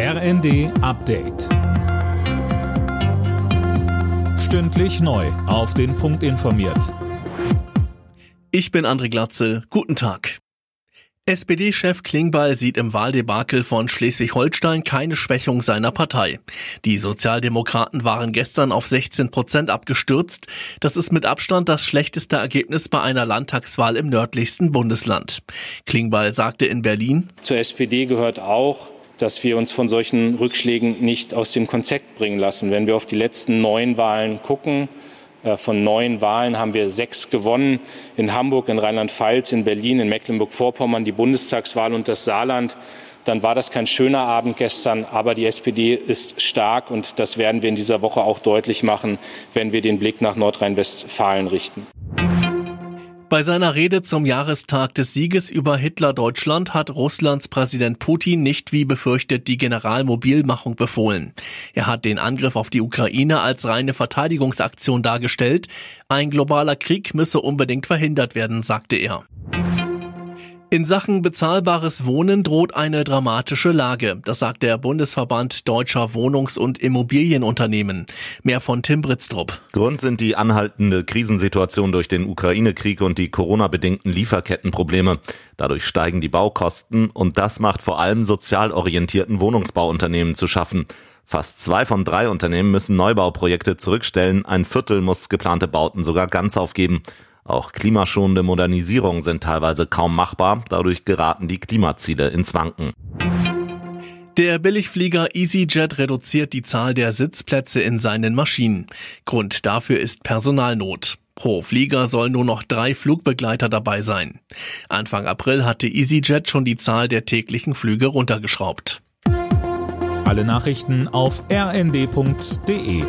RND Update. Stündlich neu. Auf den Punkt informiert. Ich bin André Glatzel. Guten Tag. SPD-Chef Klingbeil sieht im Wahldebakel von Schleswig-Holstein keine Schwächung seiner Partei. Die Sozialdemokraten waren gestern auf 16 Prozent abgestürzt. Das ist mit Abstand das schlechteste Ergebnis bei einer Landtagswahl im nördlichsten Bundesland. Klingbeil sagte in Berlin, Zur SPD gehört auch, dass wir uns von solchen Rückschlägen nicht aus dem Konzept bringen lassen. Wenn wir auf die letzten neun Wahlen gucken, äh, von neun Wahlen haben wir sechs gewonnen. In Hamburg, in Rheinland-Pfalz, in Berlin, in Mecklenburg-Vorpommern, die Bundestagswahl und das Saarland. Dann war das kein schöner Abend gestern, aber die SPD ist stark und das werden wir in dieser Woche auch deutlich machen, wenn wir den Blick nach Nordrhein-Westfalen richten. Bei seiner Rede zum Jahrestag des Sieges über Hitler-Deutschland hat Russlands Präsident Putin nicht wie befürchtet die Generalmobilmachung befohlen. Er hat den Angriff auf die Ukraine als reine Verteidigungsaktion dargestellt. Ein globaler Krieg müsse unbedingt verhindert werden, sagte er. In Sachen bezahlbares Wohnen droht eine dramatische Lage. Das sagt der Bundesverband Deutscher Wohnungs- und Immobilienunternehmen. Mehr von Tim Britztrup. Grund sind die anhaltende Krisensituation durch den Ukraine-Krieg und die Corona-bedingten Lieferkettenprobleme. Dadurch steigen die Baukosten und das macht vor allem sozial orientierten Wohnungsbauunternehmen zu schaffen. Fast zwei von drei Unternehmen müssen Neubauprojekte zurückstellen, ein Viertel muss geplante Bauten sogar ganz aufgeben. Auch klimaschonende Modernisierungen sind teilweise kaum machbar, dadurch geraten die Klimaziele ins Wanken. Der Billigflieger EasyJet reduziert die Zahl der Sitzplätze in seinen Maschinen. Grund dafür ist Personalnot. Pro Flieger soll nur noch drei Flugbegleiter dabei sein. Anfang April hatte EasyJet schon die Zahl der täglichen Flüge runtergeschraubt. Alle Nachrichten auf rnd.de